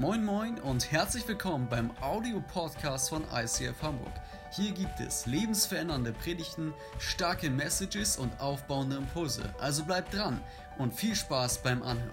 Moin Moin und herzlich willkommen beim Audio-Podcast von ICF Hamburg. Hier gibt es lebensverändernde Predigten, starke Messages und aufbauende Impulse. Also bleibt dran und viel Spaß beim Anhören.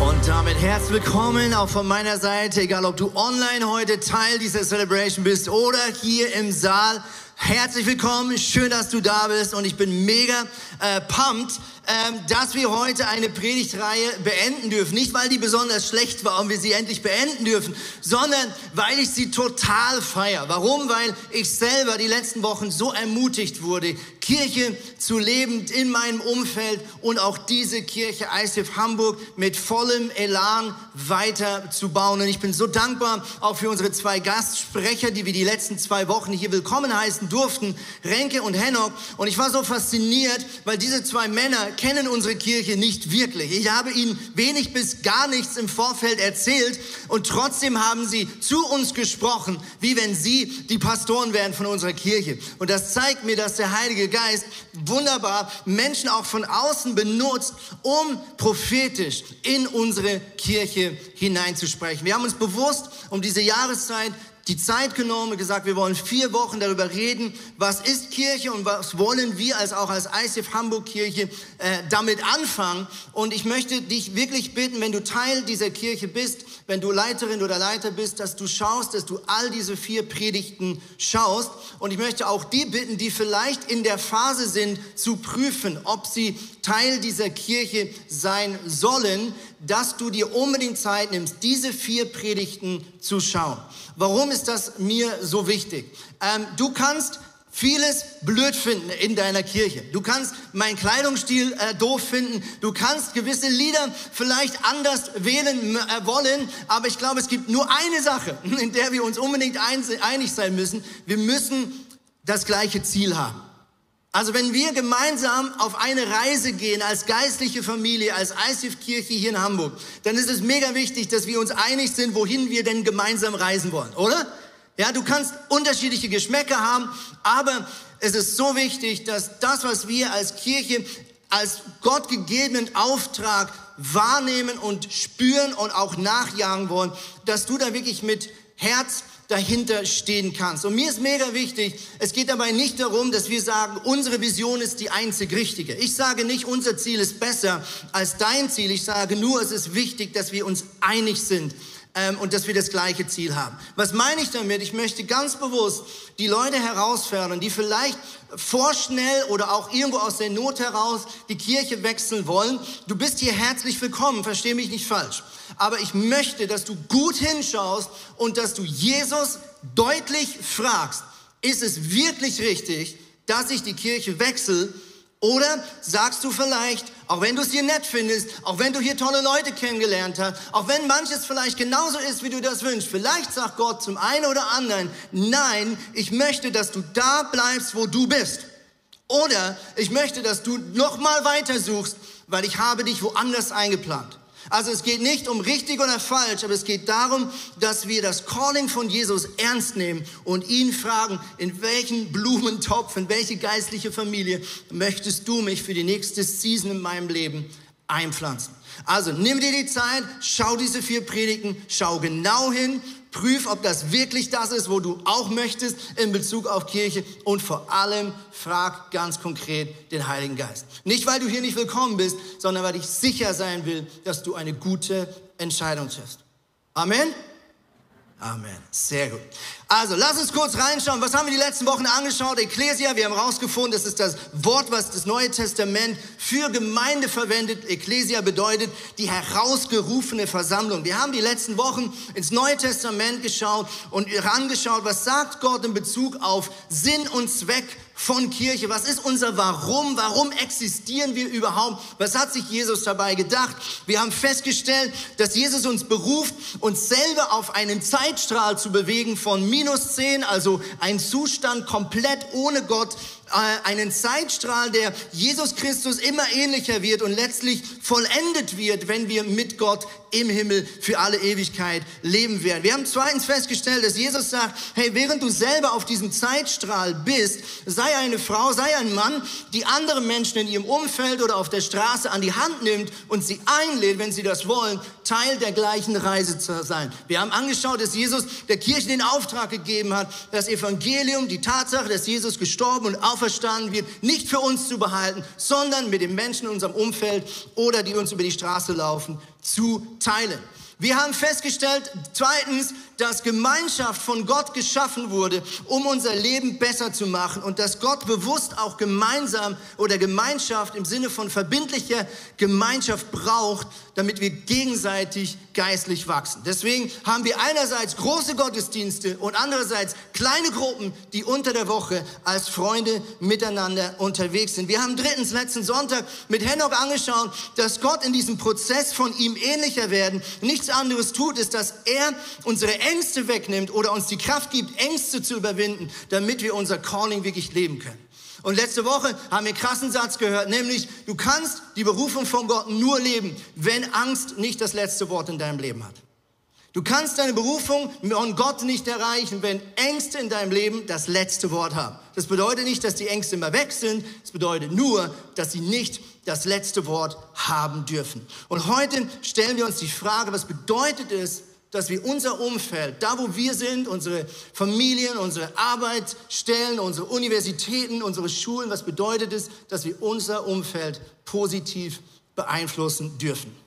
Und damit herzlich willkommen auch von meiner Seite, egal ob du online heute Teil dieser Celebration bist oder hier im Saal. Herzlich willkommen, schön, dass du da bist und ich bin mega äh, pumped, ähm, dass wir heute eine Predigtreihe beenden dürfen. Nicht, weil die besonders schlecht war und wir sie endlich beenden dürfen, sondern weil ich sie total feier. Warum? Weil ich selber die letzten Wochen so ermutigt wurde, Kirche zu leben in meinem Umfeld und auch diese Kirche ICF Hamburg mit vollem Elan weiter zu bauen. Und ich bin so dankbar auch für unsere zwei Gastsprecher, die wir die letzten zwei Wochen hier willkommen heißen durften, Renke und Hennock. Und ich war so fasziniert, weil diese zwei Männer kennen unsere Kirche nicht wirklich. Ich habe ihnen wenig bis gar nichts im Vorfeld erzählt und trotzdem haben sie zu uns gesprochen, wie wenn sie die Pastoren wären von unserer Kirche. Und das zeigt mir, dass der Heilige Geist wunderbar Menschen auch von außen benutzt, um prophetisch in unsere Kirche hineinzusprechen. Wir haben uns bewusst um diese Jahreszeit die Zeit genommen und gesagt, wir wollen vier Wochen darüber reden, was ist Kirche und was wollen wir als auch als ICF Hamburg Kirche äh, damit anfangen. Und ich möchte dich wirklich bitten, wenn du Teil dieser Kirche bist, wenn du Leiterin oder Leiter bist, dass du schaust, dass du all diese vier Predigten schaust. Und ich möchte auch die bitten, die vielleicht in der Phase sind, zu prüfen, ob sie Teil dieser Kirche sein sollen, dass du dir unbedingt Zeit nimmst, diese vier Predigten zu schauen. Warum ist das mir so wichtig? Ähm, du kannst vieles blöd finden in deiner Kirche. Du kannst meinen Kleidungsstil äh, doof finden. Du kannst gewisse Lieder vielleicht anders wählen äh, wollen. Aber ich glaube, es gibt nur eine Sache, in der wir uns unbedingt einig sein müssen. Wir müssen das gleiche Ziel haben. Also wenn wir gemeinsam auf eine Reise gehen als geistliche Familie, als ICF-Kirche hier in Hamburg, dann ist es mega wichtig, dass wir uns einig sind, wohin wir denn gemeinsam reisen wollen, oder? Ja, du kannst unterschiedliche Geschmäcker haben, aber es ist so wichtig, dass das, was wir als Kirche als Gott gegebenen Auftrag wahrnehmen und spüren und auch nachjagen wollen, dass du da wirklich mit Herz dahinter stehen kannst. Und mir ist mega wichtig, es geht dabei nicht darum, dass wir sagen, unsere Vision ist die einzig richtige. Ich sage nicht, unser Ziel ist besser als dein Ziel. Ich sage nur, es ist wichtig, dass wir uns einig sind ähm, und dass wir das gleiche Ziel haben. Was meine ich damit? Ich möchte ganz bewusst die Leute herausfordern, die vielleicht vorschnell oder auch irgendwo aus der Not heraus die Kirche wechseln wollen. Du bist hier herzlich willkommen, verstehe mich nicht falsch. Aber ich möchte, dass du gut hinschaust und dass du Jesus deutlich fragst, ist es wirklich richtig, dass ich die Kirche wechsle? Oder sagst du vielleicht, auch wenn du es hier nett findest, auch wenn du hier tolle Leute kennengelernt hast, auch wenn manches vielleicht genauso ist, wie du das wünschst, vielleicht sagt Gott zum einen oder anderen, nein, ich möchte, dass du da bleibst, wo du bist. Oder ich möchte, dass du noch mal weiter suchst, weil ich habe dich woanders eingeplant. Also es geht nicht um richtig oder falsch, aber es geht darum, dass wir das Calling von Jesus ernst nehmen und ihn fragen, in welchen Blumentopf, in welche geistliche Familie möchtest du mich für die nächste Season in meinem Leben einpflanzen. Also nimm dir die Zeit, schau diese vier Predigten, schau genau hin, prüf, ob das wirklich das ist, wo du auch möchtest in Bezug auf Kirche und vor allem frag ganz konkret den Heiligen Geist. Nicht, weil du hier nicht willkommen bist, sondern weil ich sicher sein will, dass du eine gute Entscheidung triffst. Amen. Amen. Sehr gut. Also, lass uns kurz reinschauen. Was haben wir die letzten Wochen angeschaut? Ecclesia, wir haben herausgefunden, das ist das Wort, was das Neue Testament für Gemeinde verwendet. Ecclesia bedeutet die herausgerufene Versammlung. Wir haben die letzten Wochen ins Neue Testament geschaut und herangeschaut, was sagt Gott in Bezug auf Sinn und Zweck von Kirche? Was ist unser Warum? Warum existieren wir überhaupt? Was hat sich Jesus dabei gedacht? Wir haben festgestellt, dass Jesus uns beruft, uns selber auf einen Zeitstrahl zu bewegen von minus 10, also ein Zustand komplett ohne Gott, einen Zeitstrahl, der Jesus Christus immer ähnlicher wird und letztlich vollendet wird, wenn wir mit Gott im Himmel für alle Ewigkeit leben werden. Wir haben zweitens festgestellt, dass Jesus sagt, hey, während du selber auf diesem Zeitstrahl bist, sei eine Frau, sei ein Mann, die andere Menschen in ihrem Umfeld oder auf der Straße an die Hand nimmt und sie einlädt, wenn sie das wollen, Teil der gleichen Reise zu sein. Wir haben angeschaut, dass Jesus der Kirche den Auftrag gegeben hat, das Evangelium, die Tatsache, dass Jesus gestorben und auferstanden wird, nicht für uns zu behalten, sondern mit den Menschen in unserem Umfeld oder die uns über die Straße laufen, zu teilen. Wir haben festgestellt, zweitens, dass Gemeinschaft von Gott geschaffen wurde, um unser Leben besser zu machen und dass Gott bewusst auch gemeinsam oder Gemeinschaft im Sinne von verbindlicher Gemeinschaft braucht, damit wir gegenseitig geistlich wachsen. Deswegen haben wir einerseits große Gottesdienste und andererseits kleine Gruppen, die unter der Woche als Freunde miteinander unterwegs sind. Wir haben drittens letzten Sonntag mit Henoch angeschaut, dass Gott in diesem Prozess von ihm ähnlicher werden nichts anderes tut, ist, dass er unsere Ängste wegnimmt oder uns die Kraft gibt, Ängste zu überwinden, damit wir unser Calling wirklich leben können. Und letzte Woche haben wir einen krassen Satz gehört, nämlich du kannst die Berufung von Gott nur leben, wenn Angst nicht das letzte Wort in deinem Leben hat. Du kannst deine Berufung von Gott nicht erreichen, wenn Ängste in deinem Leben das letzte Wort haben. Das bedeutet nicht, dass die Ängste immer weg sind. Es bedeutet nur, dass sie nicht das letzte Wort haben dürfen. Und heute stellen wir uns die Frage, was bedeutet es, dass wir unser Umfeld, da wo wir sind, unsere Familien, unsere Arbeitsstellen, unsere Universitäten, unsere Schulen, was bedeutet es, dass wir unser Umfeld positiv beeinflussen dürfen?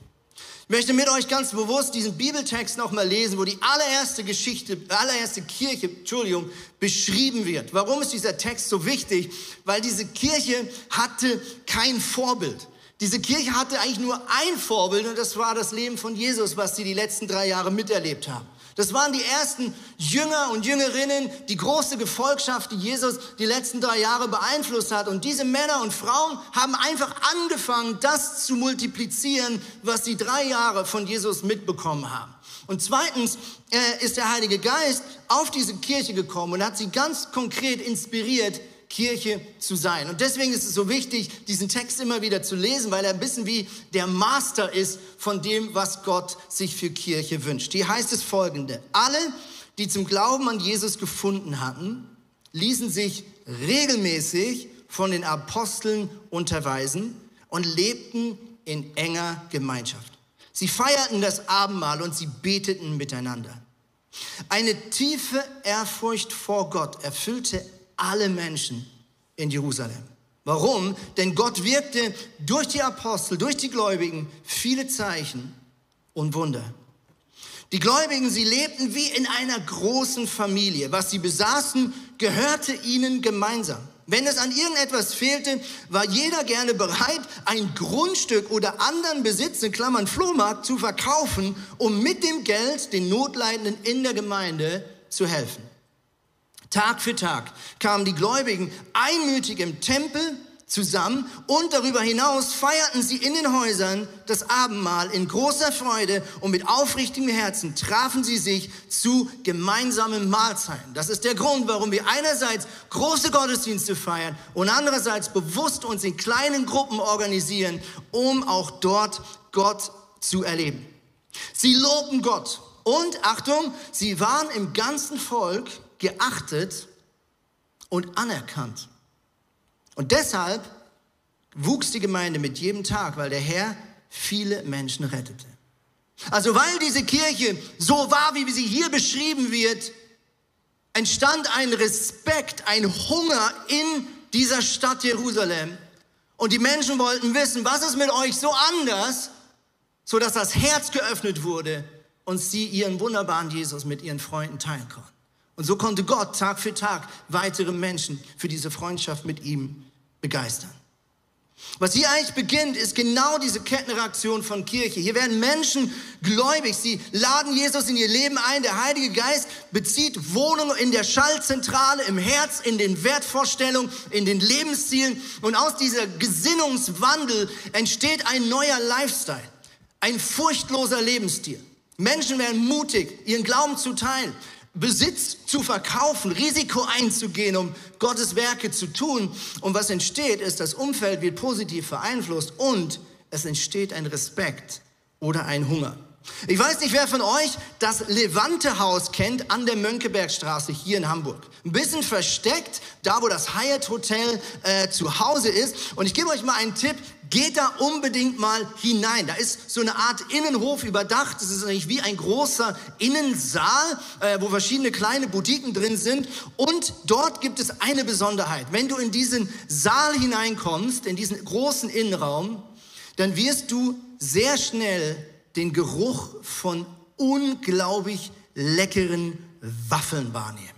Ich möchte mit euch ganz bewusst diesen Bibeltext nochmal lesen, wo die allererste Geschichte, allererste Kirche, Entschuldigung, beschrieben wird. Warum ist dieser Text so wichtig? Weil diese Kirche hatte kein Vorbild. Diese Kirche hatte eigentlich nur ein Vorbild und das war das Leben von Jesus, was sie die letzten drei Jahre miterlebt haben. Das waren die ersten Jünger und Jüngerinnen, die große Gefolgschaft, die Jesus die letzten drei Jahre beeinflusst hat. Und diese Männer und Frauen haben einfach angefangen, das zu multiplizieren, was sie drei Jahre von Jesus mitbekommen haben. Und zweitens äh, ist der Heilige Geist auf diese Kirche gekommen und hat sie ganz konkret inspiriert, Kirche zu sein. Und deswegen ist es so wichtig, diesen Text immer wieder zu lesen, weil er ein bisschen wie der Master ist von dem, was Gott sich für Kirche wünscht. Hier heißt es folgende. Alle, die zum Glauben an Jesus gefunden hatten, ließen sich regelmäßig von den Aposteln unterweisen und lebten in enger Gemeinschaft. Sie feierten das Abendmahl und sie beteten miteinander. Eine tiefe Ehrfurcht vor Gott erfüllte alle Menschen in Jerusalem. Warum? Denn Gott wirkte durch die Apostel, durch die Gläubigen viele Zeichen und Wunder. Die Gläubigen, sie lebten wie in einer großen Familie. Was sie besaßen, gehörte ihnen gemeinsam. Wenn es an irgendetwas fehlte, war jeder gerne bereit, ein Grundstück oder anderen Besitz, in Klammern Flohmarkt, zu verkaufen, um mit dem Geld den Notleidenden in der Gemeinde zu helfen. Tag für Tag kamen die Gläubigen einmütig im Tempel zusammen und darüber hinaus feierten sie in den Häusern das Abendmahl in großer Freude und mit aufrichtigem Herzen trafen sie sich zu gemeinsamen Mahlzeiten. Das ist der Grund, warum wir einerseits große Gottesdienste feiern und andererseits bewusst uns in kleinen Gruppen organisieren, um auch dort Gott zu erleben. Sie lobten Gott und Achtung, sie waren im ganzen Volk geachtet und anerkannt. Und deshalb wuchs die Gemeinde mit jedem Tag, weil der Herr viele Menschen rettete. Also weil diese Kirche so war, wie sie hier beschrieben wird, entstand ein Respekt, ein Hunger in dieser Stadt Jerusalem. Und die Menschen wollten wissen, was ist mit euch so anders, sodass das Herz geöffnet wurde und sie ihren wunderbaren Jesus mit ihren Freunden teilen konnten. Und so konnte Gott Tag für Tag weitere Menschen für diese Freundschaft mit ihm begeistern. Was hier eigentlich beginnt, ist genau diese Kettenreaktion von Kirche. Hier werden Menschen gläubig. Sie laden Jesus in ihr Leben ein. Der Heilige Geist bezieht Wohnung in der Schallzentrale, im Herz, in den Wertvorstellungen, in den Lebenszielen. Und aus dieser Gesinnungswandel entsteht ein neuer Lifestyle, ein furchtloser Lebensstil. Menschen werden mutig, ihren Glauben zu teilen. Besitz zu verkaufen, Risiko einzugehen, um Gottes Werke zu tun. Und was entsteht, ist, das Umfeld wird positiv beeinflusst und es entsteht ein Respekt oder ein Hunger. Ich weiß nicht, wer von euch das Levante-Haus kennt an der Mönckebergstraße hier in Hamburg. Ein bisschen versteckt, da wo das Hyatt Hotel äh, zu Hause ist. Und ich gebe euch mal einen Tipp. Geht da unbedingt mal hinein. Da ist so eine Art Innenhof überdacht. Das ist eigentlich wie ein großer Innensaal, äh, wo verschiedene kleine Boutiquen drin sind. Und dort gibt es eine Besonderheit. Wenn du in diesen Saal hineinkommst, in diesen großen Innenraum, dann wirst du sehr schnell den Geruch von unglaublich leckeren Waffeln wahrnehmen.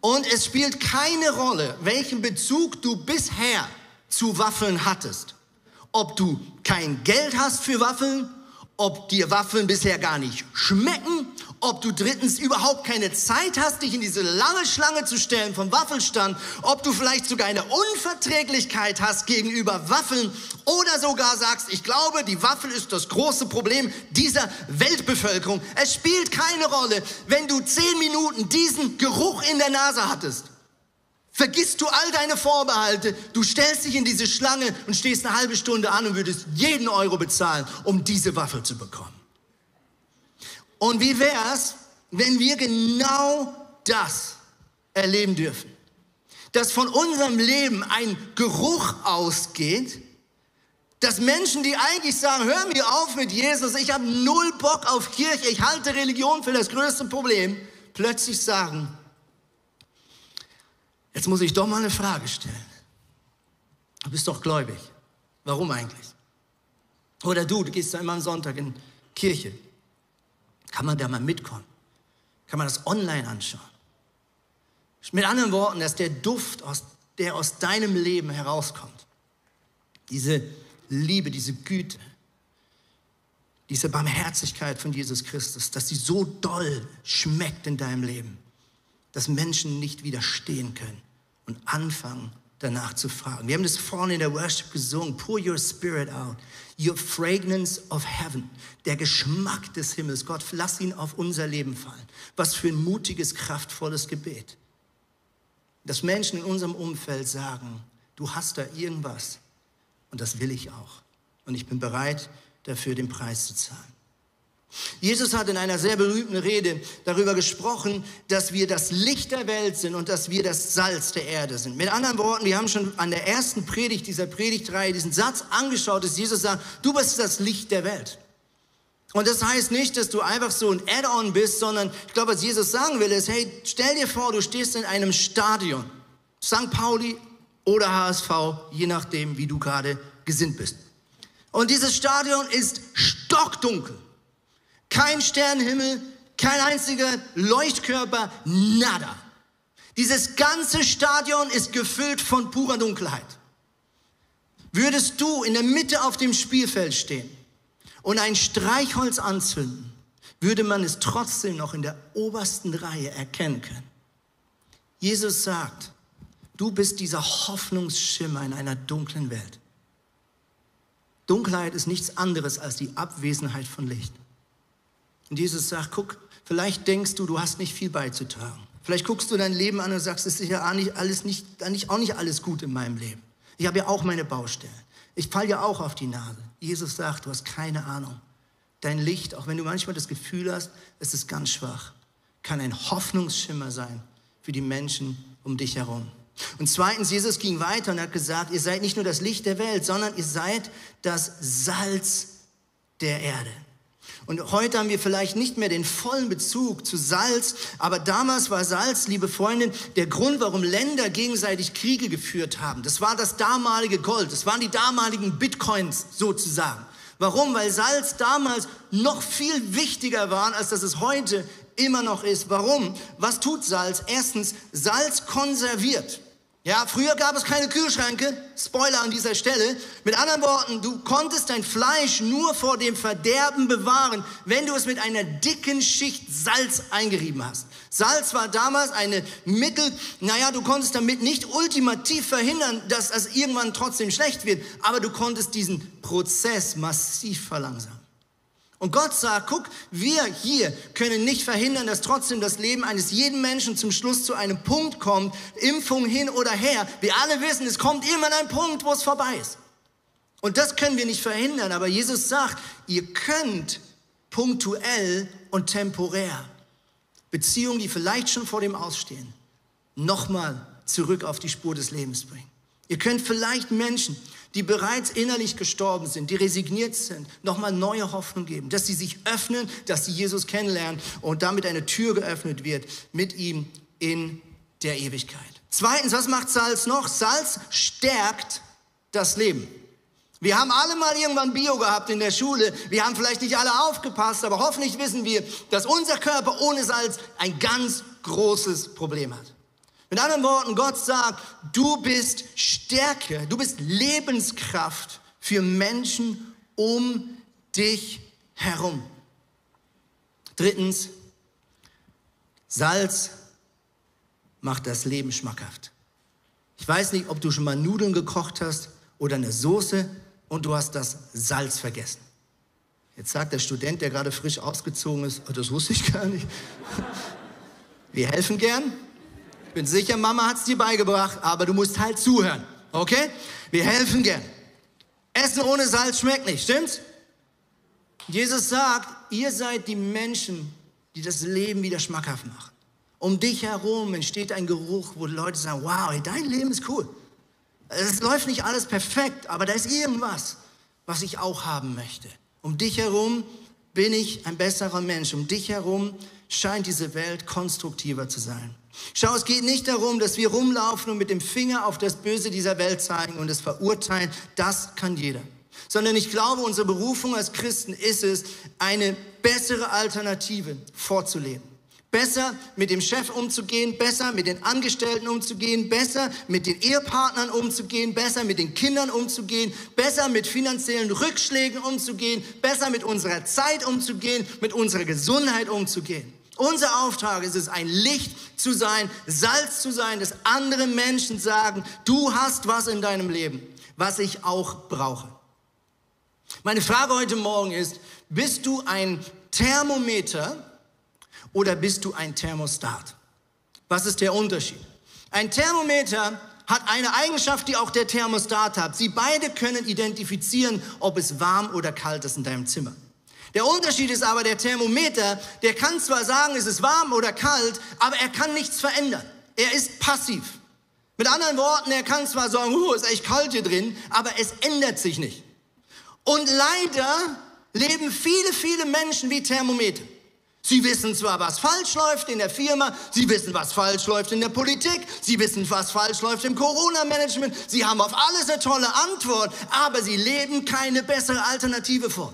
Und es spielt keine Rolle, welchen Bezug du bisher zu Waffeln hattest. Ob du kein Geld hast für Waffeln, ob dir Waffeln bisher gar nicht schmecken, ob du drittens überhaupt keine Zeit hast, dich in diese lange Schlange zu stellen vom Waffelstand, ob du vielleicht sogar eine Unverträglichkeit hast gegenüber Waffeln oder sogar sagst, ich glaube, die Waffel ist das große Problem dieser Weltbevölkerung. Es spielt keine Rolle, wenn du zehn Minuten diesen Geruch in der Nase hattest. Vergisst du all deine Vorbehalte, du stellst dich in diese Schlange und stehst eine halbe Stunde an und würdest jeden Euro bezahlen, um diese Waffel zu bekommen. Und wie wär's, wenn wir genau das erleben dürfen? Dass von unserem Leben ein Geruch ausgeht, dass Menschen, die eigentlich sagen, hör mir auf mit Jesus, ich habe null Bock auf Kirche, ich halte Religion für das größte Problem, plötzlich sagen, Jetzt muss ich doch mal eine Frage stellen. Du bist doch gläubig. Warum eigentlich? Oder du, du gehst da immer am Sonntag in Kirche. Kann man da mal mitkommen? Kann man das online anschauen? Mit anderen Worten, dass der Duft, aus, der aus deinem Leben herauskommt, diese Liebe, diese Güte, diese Barmherzigkeit von Jesus Christus, dass sie so doll schmeckt in deinem Leben, dass Menschen nicht widerstehen können und anfangen danach zu fragen. Wir haben das vorne in der Worship gesungen. Pour your spirit out. Your fragrance of heaven. Der Geschmack des Himmels. Gott, lass ihn auf unser Leben fallen. Was für ein mutiges, kraftvolles Gebet. Dass Menschen in unserem Umfeld sagen, du hast da irgendwas. Und das will ich auch. Und ich bin bereit, dafür den Preis zu zahlen. Jesus hat in einer sehr berühmten Rede darüber gesprochen, dass wir das Licht der Welt sind und dass wir das Salz der Erde sind. Mit anderen Worten, wir haben schon an der ersten Predigt dieser Predigtreihe diesen Satz angeschaut, dass Jesus sagt, du bist das Licht der Welt. Und das heißt nicht, dass du einfach so ein Add-on bist, sondern ich glaube, was Jesus sagen will, ist, hey, stell dir vor, du stehst in einem Stadion, St. Pauli oder HSV, je nachdem, wie du gerade gesinnt bist. Und dieses Stadion ist stockdunkel. Kein Sternenhimmel, kein einziger Leuchtkörper, nada. Dieses ganze Stadion ist gefüllt von purer Dunkelheit. Würdest du in der Mitte auf dem Spielfeld stehen und ein Streichholz anzünden, würde man es trotzdem noch in der obersten Reihe erkennen können. Jesus sagt, du bist dieser Hoffnungsschimmer in einer dunklen Welt. Dunkelheit ist nichts anderes als die Abwesenheit von Licht. Und Jesus sagt, guck, vielleicht denkst du, du hast nicht viel beizutragen. Vielleicht guckst du dein Leben an und sagst, es ist ja auch nicht alles, nicht, auch nicht alles gut in meinem Leben. Ich habe ja auch meine Baustellen. Ich falle ja auch auf die Nase. Jesus sagt, du hast keine Ahnung. Dein Licht, auch wenn du manchmal das Gefühl hast, es ist ganz schwach, kann ein Hoffnungsschimmer sein für die Menschen um dich herum. Und zweitens, Jesus ging weiter und hat gesagt, ihr seid nicht nur das Licht der Welt, sondern ihr seid das Salz der Erde. Und heute haben wir vielleicht nicht mehr den vollen Bezug zu Salz, aber damals war Salz, liebe Freundin, der Grund, warum Länder gegenseitig Kriege geführt haben. Das war das damalige Gold, das waren die damaligen Bitcoins sozusagen. Warum? Weil Salz damals noch viel wichtiger war, als dass es heute immer noch ist. Warum? Was tut Salz? Erstens, Salz konserviert. Ja, früher gab es keine Kühlschränke. Spoiler an dieser Stelle. Mit anderen Worten, du konntest dein Fleisch nur vor dem Verderben bewahren, wenn du es mit einer dicken Schicht Salz eingerieben hast. Salz war damals eine Mittel, naja, du konntest damit nicht ultimativ verhindern, dass es irgendwann trotzdem schlecht wird, aber du konntest diesen Prozess massiv verlangsamen. Und Gott sagt, guck, wir hier können nicht verhindern, dass trotzdem das Leben eines jeden Menschen zum Schluss zu einem Punkt kommt, Impfung hin oder her. Wir alle wissen, es kommt immer ein Punkt, wo es vorbei ist. Und das können wir nicht verhindern, aber Jesus sagt, ihr könnt punktuell und temporär Beziehungen, die vielleicht schon vor dem Ausstehen, nochmal zurück auf die Spur des Lebens bringen. Ihr könnt vielleicht Menschen, die bereits innerlich gestorben sind, die resigniert sind, nochmal neue Hoffnung geben, dass sie sich öffnen, dass sie Jesus kennenlernen und damit eine Tür geöffnet wird mit ihm in der Ewigkeit. Zweitens, was macht Salz noch? Salz stärkt das Leben. Wir haben alle mal irgendwann Bio gehabt in der Schule. Wir haben vielleicht nicht alle aufgepasst, aber hoffentlich wissen wir, dass unser Körper ohne Salz ein ganz großes Problem hat. Mit anderen Worten, Gott sagt, du bist Stärke, du bist Lebenskraft für Menschen um dich herum. Drittens, Salz macht das Leben schmackhaft. Ich weiß nicht, ob du schon mal Nudeln gekocht hast oder eine Soße und du hast das Salz vergessen. Jetzt sagt der Student, der gerade frisch ausgezogen ist, oh, das wusste ich gar nicht. Wir helfen gern. Bin sicher, Mama hat es dir beigebracht, aber du musst halt zuhören. Okay? Wir helfen gern. Essen ohne Salz schmeckt nicht, stimmt's? Jesus sagt, ihr seid die Menschen, die das Leben wieder schmackhaft machen. Um dich herum entsteht ein Geruch, wo Leute sagen, wow, dein Leben ist cool. Es läuft nicht alles perfekt, aber da ist irgendwas, was ich auch haben möchte. Um dich herum bin ich ein besserer Mensch. Um dich herum scheint diese Welt konstruktiver zu sein. Schau, es geht nicht darum, dass wir rumlaufen und mit dem Finger auf das Böse dieser Welt zeigen und es verurteilen. Das kann jeder. Sondern ich glaube, unsere Berufung als Christen ist es, eine bessere Alternative vorzuleben. Besser mit dem Chef umzugehen, besser mit den Angestellten umzugehen, besser mit den Ehepartnern umzugehen, besser mit den Kindern umzugehen, besser mit finanziellen Rückschlägen umzugehen, besser mit unserer Zeit umzugehen, mit unserer Gesundheit umzugehen. Unser Auftrag ist es, ein Licht zu sein, Salz zu sein, dass andere Menschen sagen, du hast was in deinem Leben, was ich auch brauche. Meine Frage heute Morgen ist, bist du ein Thermometer, oder bist du ein Thermostat? Was ist der Unterschied? Ein Thermometer hat eine Eigenschaft, die auch der Thermostat hat. Sie beide können identifizieren, ob es warm oder kalt ist in deinem Zimmer. Der Unterschied ist aber, der Thermometer, der kann zwar sagen, es ist warm oder kalt, aber er kann nichts verändern. Er ist passiv. Mit anderen Worten, er kann zwar sagen, uh, ist echt kalt hier drin, aber es ändert sich nicht. Und leider leben viele, viele Menschen wie Thermometer. Sie wissen zwar, was falsch läuft in der Firma, Sie wissen, was falsch läuft in der Politik, Sie wissen, was falsch läuft im Corona-Management, Sie haben auf alles eine tolle Antwort, aber Sie leben keine bessere Alternative vor.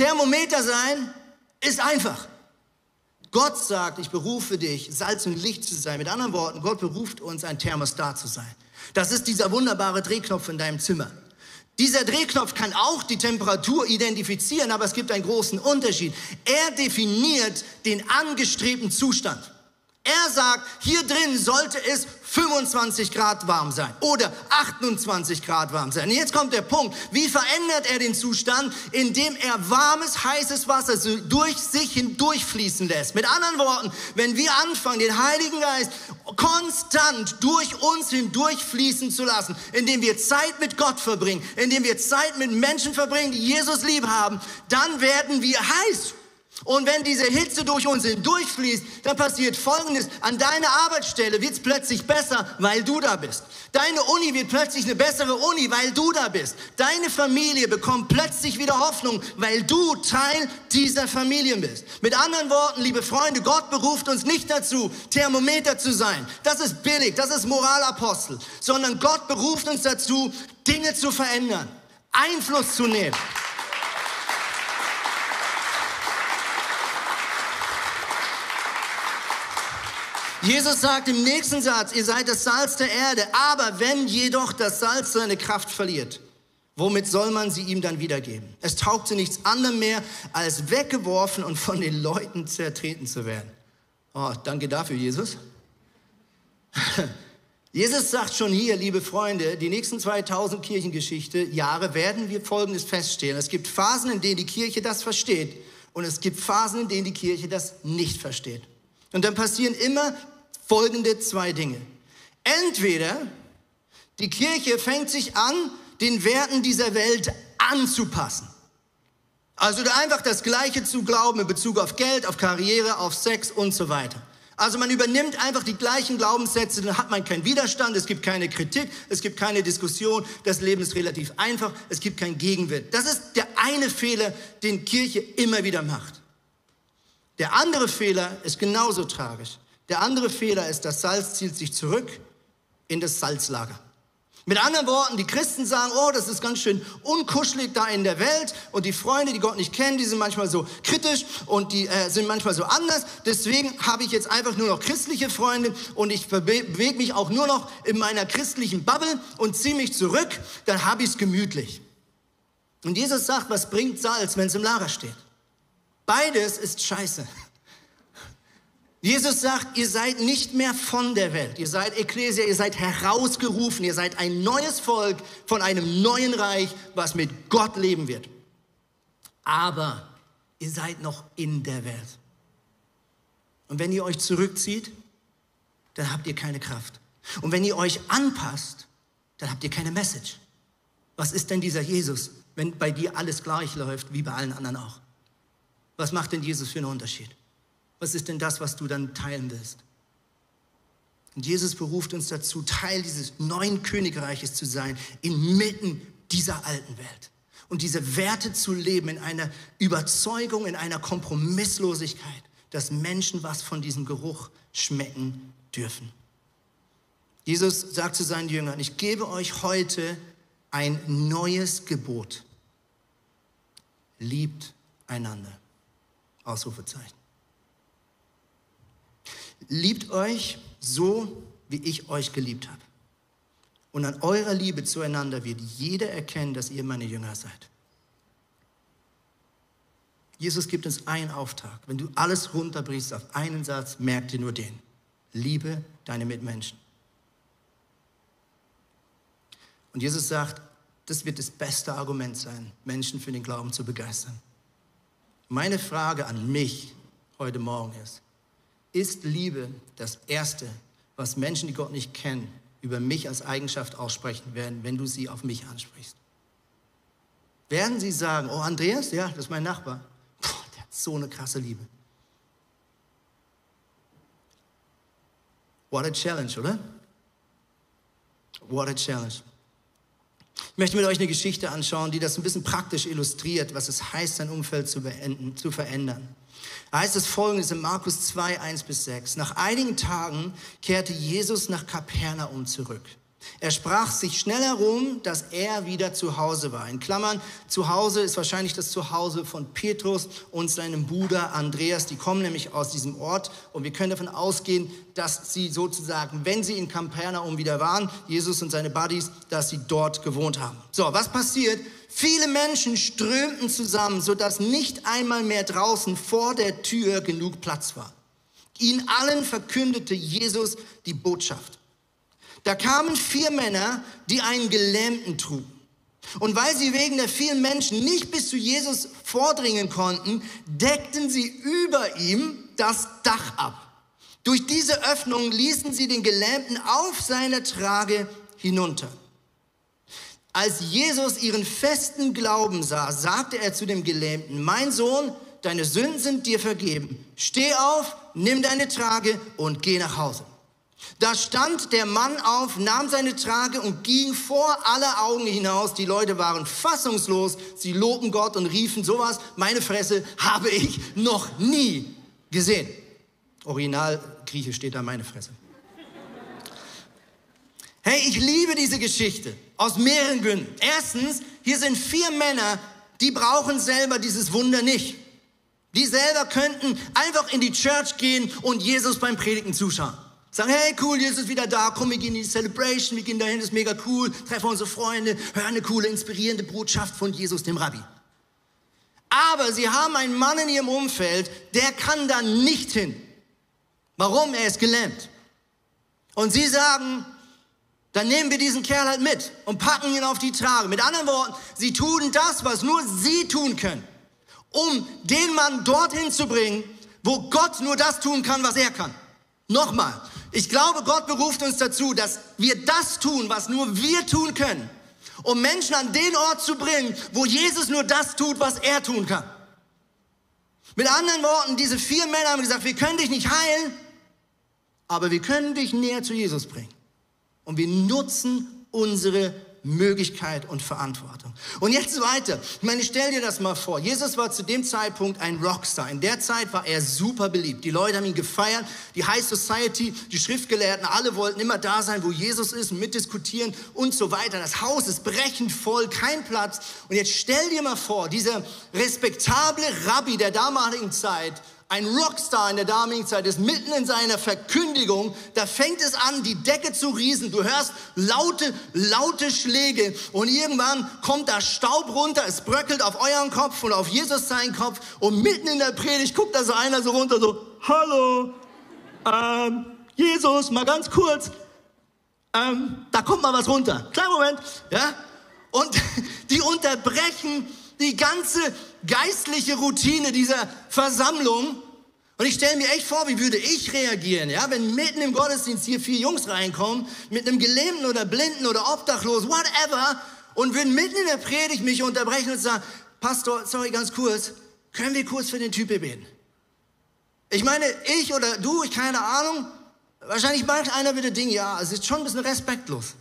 Thermometer sein ist einfach. Gott sagt, ich berufe dich, Salz und Licht zu sein. Mit anderen Worten, Gott beruft uns, ein Thermostat zu sein. Das ist dieser wunderbare Drehknopf in deinem Zimmer. Dieser Drehknopf kann auch die Temperatur identifizieren, aber es gibt einen großen Unterschied. Er definiert den angestrebten Zustand. Er sagt, hier drin sollte es 25 Grad warm sein oder 28 Grad warm sein. Und jetzt kommt der Punkt. Wie verändert er den Zustand? Indem er warmes, heißes Wasser durch sich hindurchfließen lässt. Mit anderen Worten, wenn wir anfangen, den Heiligen Geist konstant durch uns hindurchfließen zu lassen, indem wir Zeit mit Gott verbringen, indem wir Zeit mit Menschen verbringen, die Jesus lieb haben, dann werden wir heiß. Und wenn diese Hitze durch uns hindurchfließt, dann passiert Folgendes. An deiner Arbeitsstelle wird es plötzlich besser, weil du da bist. Deine Uni wird plötzlich eine bessere Uni, weil du da bist. Deine Familie bekommt plötzlich wieder Hoffnung, weil du Teil dieser Familie bist. Mit anderen Worten, liebe Freunde, Gott beruft uns nicht dazu, Thermometer zu sein. Das ist billig, das ist Moralapostel. Sondern Gott beruft uns dazu, Dinge zu verändern, Einfluss zu nehmen. Jesus sagt im nächsten Satz, ihr seid das Salz der Erde, aber wenn jedoch das Salz seine Kraft verliert, womit soll man sie ihm dann wiedergeben? Es taugt zu nichts anderem mehr, als weggeworfen und von den Leuten zertreten zu werden. Oh, danke dafür, Jesus. Jesus sagt schon hier, liebe Freunde, die nächsten 2000 Kirchengeschichte, Jahre werden wir Folgendes feststellen. Es gibt Phasen, in denen die Kirche das versteht und es gibt Phasen, in denen die Kirche das nicht versteht. Und dann passieren immer folgende zwei Dinge. Entweder die Kirche fängt sich an, den Werten dieser Welt anzupassen. Also einfach das Gleiche zu glauben in Bezug auf Geld, auf Karriere, auf Sex und so weiter. Also man übernimmt einfach die gleichen Glaubenssätze, dann hat man keinen Widerstand, es gibt keine Kritik, es gibt keine Diskussion, das Leben ist relativ einfach, es gibt keinen Gegenwind. Das ist der eine Fehler, den Kirche immer wieder macht. Der andere Fehler ist genauso tragisch. Der andere Fehler ist, das Salz zieht sich zurück in das Salzlager. Mit anderen Worten, die Christen sagen, oh, das ist ganz schön unkuschelig da in der Welt und die Freunde, die Gott nicht kennen, die sind manchmal so kritisch und die äh, sind manchmal so anders. Deswegen habe ich jetzt einfach nur noch christliche Freunde und ich bewege mich auch nur noch in meiner christlichen Bubble und ziehe mich zurück, dann habe ich es gemütlich. Und Jesus sagt, was bringt Salz, wenn es im Lager steht? Beides ist scheiße. Jesus sagt, ihr seid nicht mehr von der Welt, ihr seid Ekklesia, ihr seid herausgerufen, ihr seid ein neues Volk von einem neuen Reich, was mit Gott leben wird. Aber ihr seid noch in der Welt. Und wenn ihr euch zurückzieht, dann habt ihr keine Kraft. Und wenn ihr euch anpasst, dann habt ihr keine Message. Was ist denn dieser Jesus, wenn bei dir alles gleich läuft, wie bei allen anderen auch? Was macht denn Jesus für einen Unterschied? Was ist denn das, was du dann teilen willst? Und Jesus beruft uns dazu, Teil dieses neuen Königreiches zu sein, inmitten dieser alten Welt. Und diese Werte zu leben in einer Überzeugung, in einer Kompromisslosigkeit, dass Menschen was von diesem Geruch schmecken dürfen. Jesus sagt zu seinen Jüngern, ich gebe euch heute ein neues Gebot. Liebt einander. Ausrufezeichen. Liebt euch so, wie ich euch geliebt habe. Und an eurer Liebe zueinander wird jeder erkennen, dass ihr meine Jünger seid. Jesus gibt uns einen Auftrag. Wenn du alles runterbrichst auf einen Satz, merk dir nur den. Liebe deine Mitmenschen. Und Jesus sagt, das wird das beste Argument sein, Menschen für den Glauben zu begeistern. Meine Frage an mich heute Morgen ist, ist Liebe das Erste, was Menschen, die Gott nicht kennen, über mich als Eigenschaft aussprechen werden, wenn du sie auf mich ansprichst? Werden sie sagen, oh Andreas, ja, das ist mein Nachbar, Puh, der hat so eine krasse Liebe. What a challenge, oder? What a challenge. Ich möchte mit euch eine Geschichte anschauen, die das ein bisschen praktisch illustriert, was es heißt, sein Umfeld zu, beenden, zu verändern. Da heißt es folgendes in Markus 2, 1 bis 6. Nach einigen Tagen kehrte Jesus nach Kapernaum zurück. Er sprach sich schnell herum, dass er wieder zu Hause war. In Klammern, zu Hause ist wahrscheinlich das Zuhause von Petrus und seinem Bruder Andreas. Die kommen nämlich aus diesem Ort und wir können davon ausgehen, dass sie sozusagen, wenn sie in Kapernaum wieder waren, Jesus und seine Buddies, dass sie dort gewohnt haben. So, was passiert? Viele Menschen strömten zusammen, sodass nicht einmal mehr draußen vor der Tür genug Platz war. Ihnen allen verkündete Jesus die Botschaft. Da kamen vier Männer, die einen Gelähmten trugen. Und weil sie wegen der vielen Menschen nicht bis zu Jesus vordringen konnten, deckten sie über ihm das Dach ab. Durch diese Öffnung ließen sie den Gelähmten auf seiner Trage hinunter. Als Jesus ihren festen Glauben sah, sagte er zu dem Gelähmten, mein Sohn, deine Sünden sind dir vergeben. Steh auf, nimm deine Trage und geh nach Hause. Da stand der Mann auf, nahm seine Trage und ging vor aller Augen hinaus. Die Leute waren fassungslos. Sie lobten Gott und riefen sowas. Meine Fresse habe ich noch nie gesehen. Original Grieche steht da meine Fresse. Hey, ich liebe diese Geschichte aus mehreren Gründen. Erstens, hier sind vier Männer, die brauchen selber dieses Wunder nicht. Die selber könnten einfach in die Church gehen und Jesus beim Predigen zuschauen. Sagen, hey, cool, Jesus ist wieder da, komm, wir gehen in die Celebration, wir gehen dahin, das ist mega cool, treffen unsere Freunde, hören eine coole, inspirierende Botschaft von Jesus, dem Rabbi. Aber sie haben einen Mann in ihrem Umfeld, der kann da nicht hin. Warum? Er ist gelähmt. Und sie sagen, dann nehmen wir diesen Kerl halt mit und packen ihn auf die Trage. Mit anderen Worten, sie tun das, was nur sie tun können, um den Mann dorthin zu bringen, wo Gott nur das tun kann, was er kann. Nochmal, ich glaube, Gott beruft uns dazu, dass wir das tun, was nur wir tun können, um Menschen an den Ort zu bringen, wo Jesus nur das tut, was er tun kann. Mit anderen Worten, diese vier Männer haben gesagt, wir können dich nicht heilen, aber wir können dich näher zu Jesus bringen. Und wir nutzen unsere Möglichkeit und Verantwortung. Und jetzt weiter. Ich meine, stell dir das mal vor. Jesus war zu dem Zeitpunkt ein Rockstar. In der Zeit war er super beliebt. Die Leute haben ihn gefeiert. Die High Society, die Schriftgelehrten, alle wollten immer da sein, wo Jesus ist, mitdiskutieren und so weiter. Das Haus ist brechend voll, kein Platz. Und jetzt stell dir mal vor, dieser respektable Rabbi der damaligen Zeit ein Rockstar in der damaligen Zeit ist, mitten in seiner Verkündigung, da fängt es an, die Decke zu riesen. Du hörst laute, laute Schläge und irgendwann kommt da Staub runter, es bröckelt auf euren Kopf und auf Jesus seinen Kopf und mitten in der Predigt guckt da so einer so runter, so, hallo, ähm, Jesus, mal ganz kurz, ähm, da kommt mal was runter. Kleinen Moment, ja? Und die unterbrechen die ganze geistliche Routine dieser Versammlung. Und ich stelle mir echt vor, wie würde ich reagieren, ja, wenn mitten im Gottesdienst hier vier Jungs reinkommen, mit einem Gelähmten oder Blinden oder Obdachlos, whatever, und würden mitten in der Predigt mich unterbrechen und sagen, Pastor, sorry, ganz kurz, können wir kurz für den Typ beten? Ich meine, ich oder du, ich keine Ahnung, wahrscheinlich macht einer wieder Ding, ja, es ist schon ein bisschen respektlos.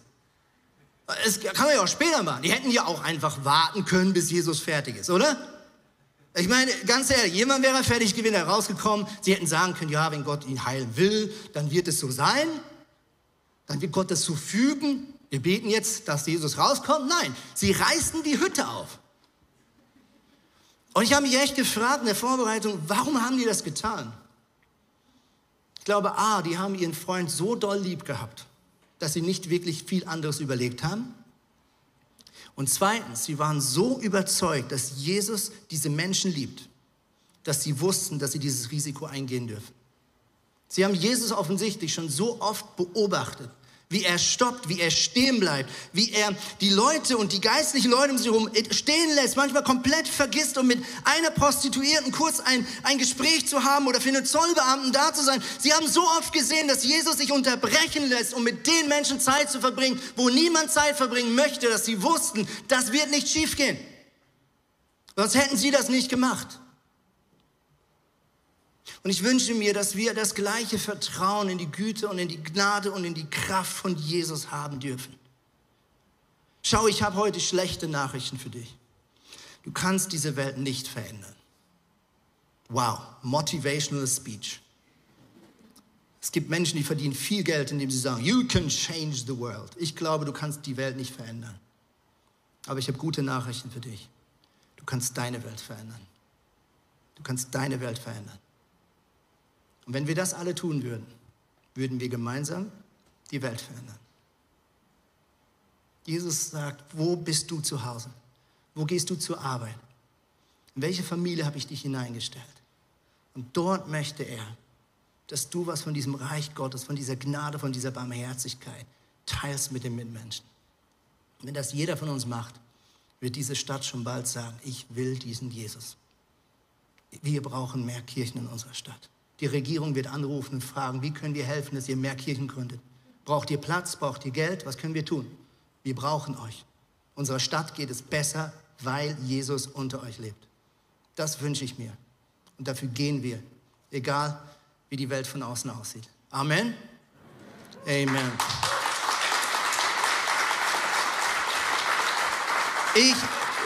Es kann man ja auch später machen. Die hätten ja auch einfach warten können, bis Jesus fertig ist, oder? Ich meine, ganz ehrlich, jemand wäre fertig gewesen, rausgekommen. Sie hätten sagen können, ja, wenn Gott ihn heilen will, dann wird es so sein. Dann wird Gott das so fügen. Wir beten jetzt, dass Jesus rauskommt. Nein, sie reißen die Hütte auf. Und ich habe mich echt gefragt in der Vorbereitung, warum haben die das getan? Ich glaube, A, die haben ihren Freund so doll lieb gehabt dass sie nicht wirklich viel anderes überlegt haben. Und zweitens, sie waren so überzeugt, dass Jesus diese Menschen liebt, dass sie wussten, dass sie dieses Risiko eingehen dürfen. Sie haben Jesus offensichtlich schon so oft beobachtet, wie er stoppt, wie er stehen bleibt, wie er die Leute und die geistlichen Leute um sich herum stehen lässt, manchmal komplett vergisst, um mit einer Prostituierten kurz ein, ein Gespräch zu haben oder für einen Zollbeamten da zu sein. Sie haben so oft gesehen, dass Jesus sich unterbrechen lässt, um mit den Menschen Zeit zu verbringen, wo niemand Zeit verbringen möchte, dass sie wussten, das wird nicht schiefgehen. Sonst hätten sie das nicht gemacht. Und ich wünsche mir, dass wir das gleiche Vertrauen in die Güte und in die Gnade und in die Kraft von Jesus haben dürfen. Schau, ich habe heute schlechte Nachrichten für dich. Du kannst diese Welt nicht verändern. Wow, motivational speech. Es gibt Menschen, die verdienen viel Geld, indem sie sagen, you can change the world. Ich glaube, du kannst die Welt nicht verändern. Aber ich habe gute Nachrichten für dich. Du kannst deine Welt verändern. Du kannst deine Welt verändern. Und wenn wir das alle tun würden, würden wir gemeinsam die Welt verändern. Jesus sagt, wo bist du zu Hause? Wo gehst du zur Arbeit? In welche Familie habe ich dich hineingestellt? Und dort möchte er, dass du was von diesem Reich Gottes, von dieser Gnade, von dieser Barmherzigkeit teilst mit den Mitmenschen. Wenn das jeder von uns macht, wird diese Stadt schon bald sagen, ich will diesen Jesus. Wir brauchen mehr Kirchen in unserer Stadt. Die Regierung wird anrufen und fragen, wie können wir helfen, dass ihr mehr Kirchen gründet? Braucht ihr Platz? Braucht ihr Geld? Was können wir tun? Wir brauchen euch. Unserer Stadt geht es besser, weil Jesus unter euch lebt. Das wünsche ich mir. Und dafür gehen wir, egal wie die Welt von außen aussieht. Amen. Amen. Ich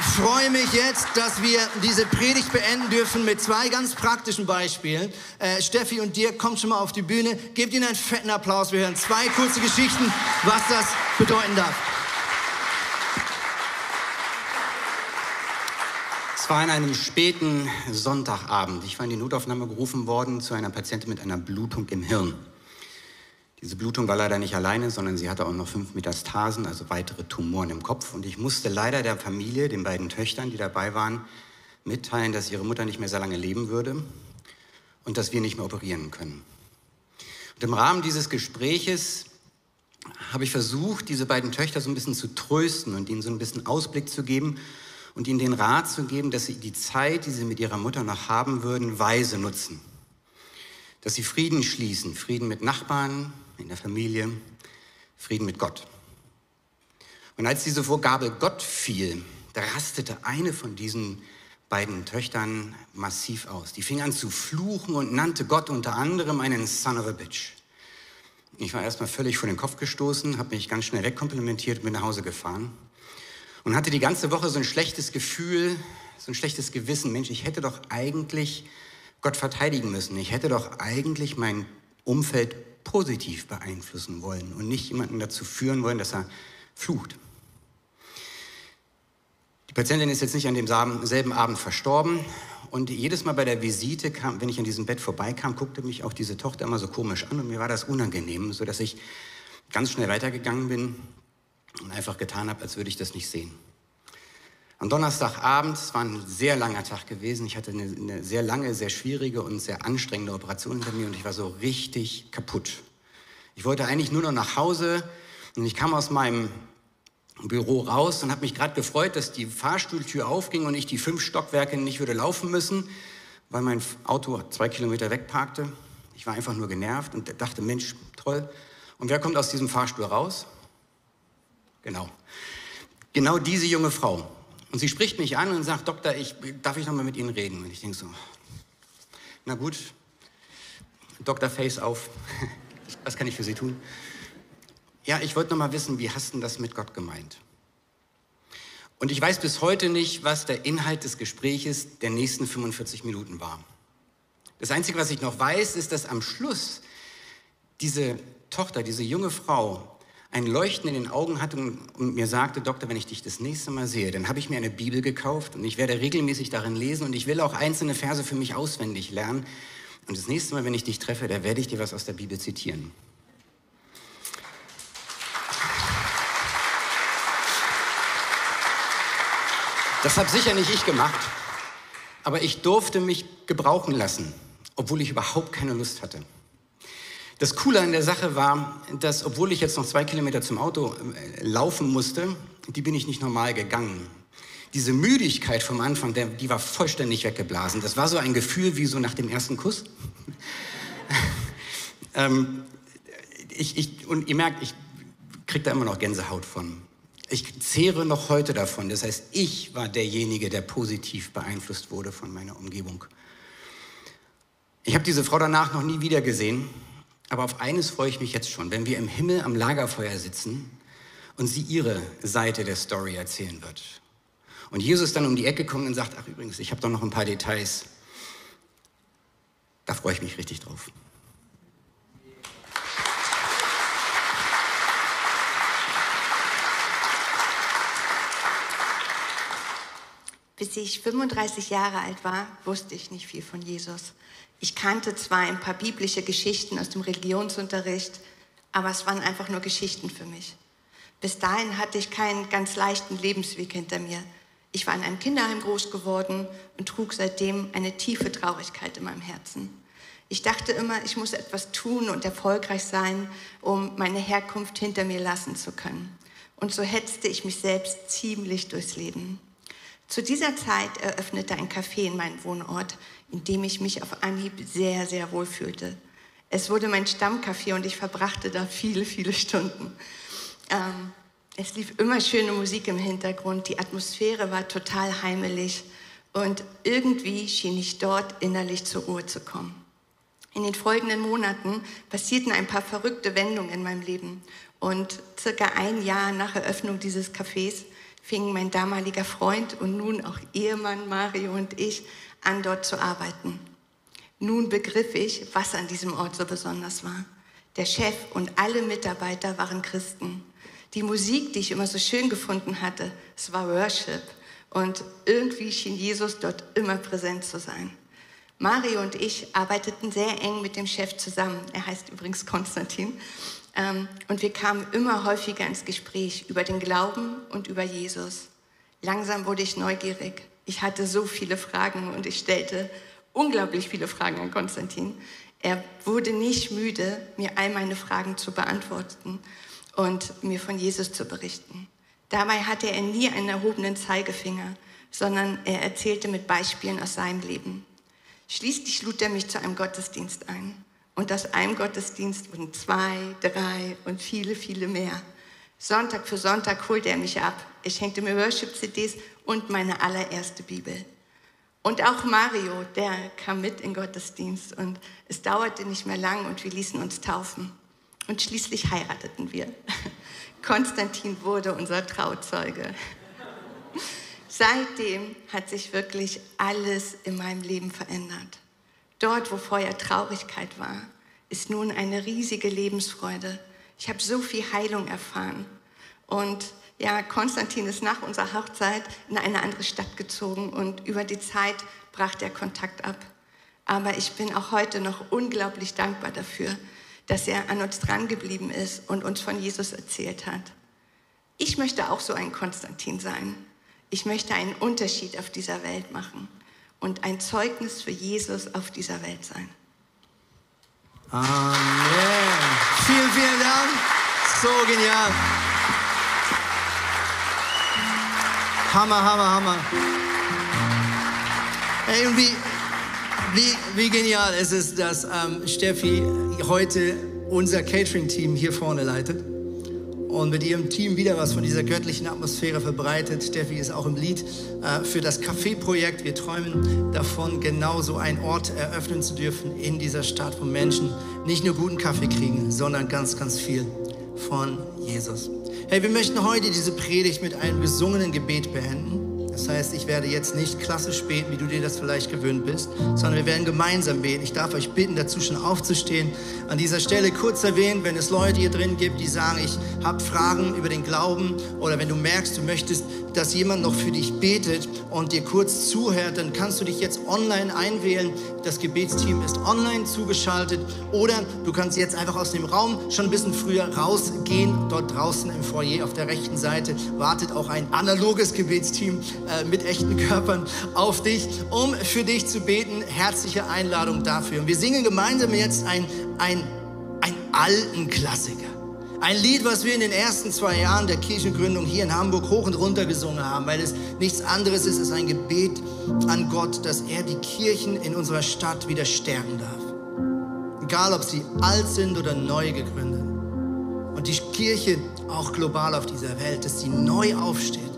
freue mich jetzt, dass wir diese Predigt beenden dürfen mit zwei ganz praktischen Beispielen. Äh, Steffi und Dirk, kommt schon mal auf die Bühne. Gebt ihnen einen fetten Applaus. Wir hören zwei kurze Geschichten, was das bedeuten darf. Es war an einem späten Sonntagabend. Ich war in die Notaufnahme gerufen worden zu einer Patientin mit einer Blutung im Hirn. Diese Blutung war leider nicht alleine, sondern sie hatte auch noch fünf Metastasen, also weitere Tumoren im Kopf. Und ich musste leider der Familie, den beiden Töchtern, die dabei waren, mitteilen, dass ihre Mutter nicht mehr sehr lange leben würde und dass wir nicht mehr operieren können. Und im Rahmen dieses Gespräches habe ich versucht, diese beiden Töchter so ein bisschen zu trösten und ihnen so ein bisschen Ausblick zu geben und ihnen den Rat zu geben, dass sie die Zeit, die sie mit ihrer Mutter noch haben würden, weise nutzen. Dass sie Frieden schließen, Frieden mit Nachbarn, in der Familie, Frieden mit Gott. Und als diese Vorgabe Gott fiel, da rastete eine von diesen beiden Töchtern massiv aus. Die fing an zu fluchen und nannte Gott unter anderem einen Son of a Bitch. Ich war erstmal völlig vor den Kopf gestoßen, habe mich ganz schnell wegkomplimentiert und bin nach Hause gefahren und hatte die ganze Woche so ein schlechtes Gefühl, so ein schlechtes Gewissen. Mensch, ich hätte doch eigentlich Gott verteidigen müssen. Ich hätte doch eigentlich mein Umfeld positiv beeinflussen wollen und nicht jemanden dazu führen wollen, dass er flucht. Die Patientin ist jetzt nicht an demselben Abend verstorben. Und jedes Mal bei der Visite, kam, wenn ich an diesem Bett vorbeikam, guckte mich auch diese Tochter immer so komisch an und mir war das unangenehm, sodass ich ganz schnell weitergegangen bin und einfach getan habe, als würde ich das nicht sehen. Am Donnerstagabend, es war ein sehr langer Tag gewesen, ich hatte eine, eine sehr lange, sehr schwierige und sehr anstrengende Operation hinter mir und ich war so richtig kaputt. Ich wollte eigentlich nur noch nach Hause und ich kam aus meinem Büro raus und habe mich gerade gefreut, dass die Fahrstuhltür aufging und ich die fünf Stockwerke nicht würde laufen müssen, weil mein Auto zwei Kilometer weg parkte. Ich war einfach nur genervt und dachte, Mensch, toll. Und wer kommt aus diesem Fahrstuhl raus? Genau. Genau diese junge Frau. Und sie spricht mich an und sagt, Doktor, ich, darf ich noch mal mit Ihnen reden? Und ich denke so, na gut, Dr. Face auf, was kann ich für Sie tun? Ja, ich wollte noch mal wissen, wie hast du das mit Gott gemeint? Und ich weiß bis heute nicht, was der Inhalt des Gespräches der nächsten 45 Minuten war. Das Einzige, was ich noch weiß, ist, dass am Schluss diese Tochter, diese junge Frau, ein Leuchten in den Augen hatte und, mir sagte, Doktor, wenn ich dich das nächste Mal sehe, dann habe ich mir eine Bibel gekauft und ich werde regelmäßig darin lesen und ich will auch einzelne Verse für mich auswendig lernen. Und das nächste Mal, wenn ich dich treffe, da werde ich dir was aus der Bibel zitieren. Das habe sicher nicht ich gemacht, aber ich durfte mich gebrauchen lassen, obwohl ich überhaupt keine Lust hatte. Das Coole an der Sache war, dass obwohl ich jetzt noch zwei Kilometer zum Auto äh, laufen musste, die bin ich nicht normal gegangen. Diese Müdigkeit vom Anfang, die war vollständig weggeblasen. Das war so ein Gefühl wie so nach dem ersten Kuss. ähm, ich, ich, und ihr merkt, ich kriege da immer noch Gänsehaut von. Ich zehre noch heute davon. Das heißt, ich war derjenige, der positiv beeinflusst wurde von meiner Umgebung. Ich habe diese Frau danach noch nie wieder gesehen, aber auf eines freue ich mich jetzt schon, wenn wir im Himmel am Lagerfeuer sitzen und sie ihre Seite der Story erzählen wird. Und Jesus dann um die Ecke kommt und sagt, ach übrigens, ich habe doch noch ein paar Details. Da freue ich mich richtig drauf. Bis ich 35 Jahre alt war, wusste ich nicht viel von Jesus. Ich kannte zwar ein paar biblische Geschichten aus dem Religionsunterricht, aber es waren einfach nur Geschichten für mich. Bis dahin hatte ich keinen ganz leichten Lebensweg hinter mir. Ich war in einem Kinderheim groß geworden und trug seitdem eine tiefe Traurigkeit in meinem Herzen. Ich dachte immer, ich muss etwas tun und erfolgreich sein, um meine Herkunft hinter mir lassen zu können. Und so hetzte ich mich selbst ziemlich durchs Leben. Zu dieser Zeit eröffnete ein Café in meinem Wohnort, in dem ich mich auf Anhieb sehr, sehr wohl fühlte. Es wurde mein Stammcafé und ich verbrachte da viele, viele Stunden. Ähm, es lief immer schöne Musik im Hintergrund, die Atmosphäre war total heimelig und irgendwie schien ich dort innerlich zur Ruhe zu kommen. In den folgenden Monaten passierten ein paar verrückte Wendungen in meinem Leben und circa ein Jahr nach Eröffnung dieses Cafés fingen mein damaliger Freund und nun auch Ehemann Mario und ich an, dort zu arbeiten. Nun begriff ich, was an diesem Ort so besonders war. Der Chef und alle Mitarbeiter waren Christen. Die Musik, die ich immer so schön gefunden hatte, es war Worship. Und irgendwie schien Jesus dort immer präsent zu sein. Mario und ich arbeiteten sehr eng mit dem Chef zusammen. Er heißt übrigens Konstantin. Ähm, und wir kamen immer häufiger ins Gespräch über den Glauben und über Jesus. Langsam wurde ich neugierig. Ich hatte so viele Fragen und ich stellte unglaublich viele Fragen an Konstantin. Er wurde nicht müde, mir all meine Fragen zu beantworten und mir von Jesus zu berichten. Dabei hatte er nie einen erhobenen Zeigefinger, sondern er erzählte mit Beispielen aus seinem Leben. Schließlich lud er mich zu einem Gottesdienst ein. Und aus einem Gottesdienst wurden zwei, drei und viele, viele mehr. Sonntag für Sonntag holte er mich ab. Ich hängte mir Worship-CDs und meine allererste Bibel. Und auch Mario, der kam mit in Gottesdienst und es dauerte nicht mehr lang und wir ließen uns taufen. Und schließlich heirateten wir. Konstantin wurde unser Trauzeuge. Seitdem hat sich wirklich alles in meinem Leben verändert. Dort, wo vorher Traurigkeit war, ist nun eine riesige Lebensfreude. Ich habe so viel Heilung erfahren. Und ja, Konstantin ist nach unserer Hochzeit in eine andere Stadt gezogen und über die Zeit brach der Kontakt ab. Aber ich bin auch heute noch unglaublich dankbar dafür, dass er an uns dran geblieben ist und uns von Jesus erzählt hat. Ich möchte auch so ein Konstantin sein. Ich möchte einen Unterschied auf dieser Welt machen und ein Zeugnis für Jesus auf dieser Welt sein. Amen. Vielen, vielen Dank. So genial. Hammer, Hammer, Hammer. Hey, und wie, wie, wie genial ist es, dass ähm, Steffi heute unser Catering-Team hier vorne leitet und mit ihrem Team wieder was von dieser göttlichen Atmosphäre verbreitet. Steffi ist auch im Lied äh, für das Café-Projekt. Wir träumen davon, genauso einen Ort eröffnen zu dürfen in dieser Stadt, wo Menschen nicht nur guten Kaffee kriegen, sondern ganz, ganz viel von Jesus. Hey, wir möchten heute diese Predigt mit einem gesungenen Gebet beenden. Das heißt, ich werde jetzt nicht klassisch beten, wie du dir das vielleicht gewöhnt bist, sondern wir werden gemeinsam beten. Ich darf euch bitten, dazu schon aufzustehen. An dieser Stelle kurz erwähnen, wenn es Leute hier drin gibt, die sagen, ich habe Fragen über den Glauben oder wenn du merkst, du möchtest dass jemand noch für dich betet und dir kurz zuhört, dann kannst du dich jetzt online einwählen. Das Gebetsteam ist online zugeschaltet oder du kannst jetzt einfach aus dem Raum schon ein bisschen früher rausgehen. Dort draußen im Foyer auf der rechten Seite wartet auch ein analoges Gebetsteam äh, mit echten Körpern auf dich, um für dich zu beten. Herzliche Einladung dafür. Und wir singen gemeinsam jetzt ein, ein, einen alten Klassiker. Ein Lied, was wir in den ersten zwei Jahren der Kirchengründung hier in Hamburg hoch und runter gesungen haben, weil es nichts anderes ist als ein Gebet an Gott, dass er die Kirchen in unserer Stadt wieder stärken darf. Egal, ob sie alt sind oder neu gegründet. Und die Kirche auch global auf dieser Welt, dass sie neu aufsteht,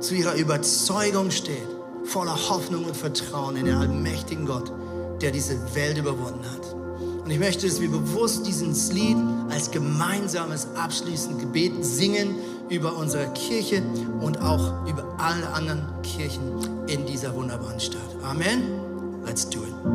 zu ihrer Überzeugung steht, voller Hoffnung und Vertrauen in den allmächtigen Gott, der diese Welt überwunden hat. Und ich möchte, dass wir bewusst dieses Lied als gemeinsames abschließendes Gebet singen über unsere Kirche und auch über alle anderen Kirchen in dieser wunderbaren Stadt. Amen. Let's do it.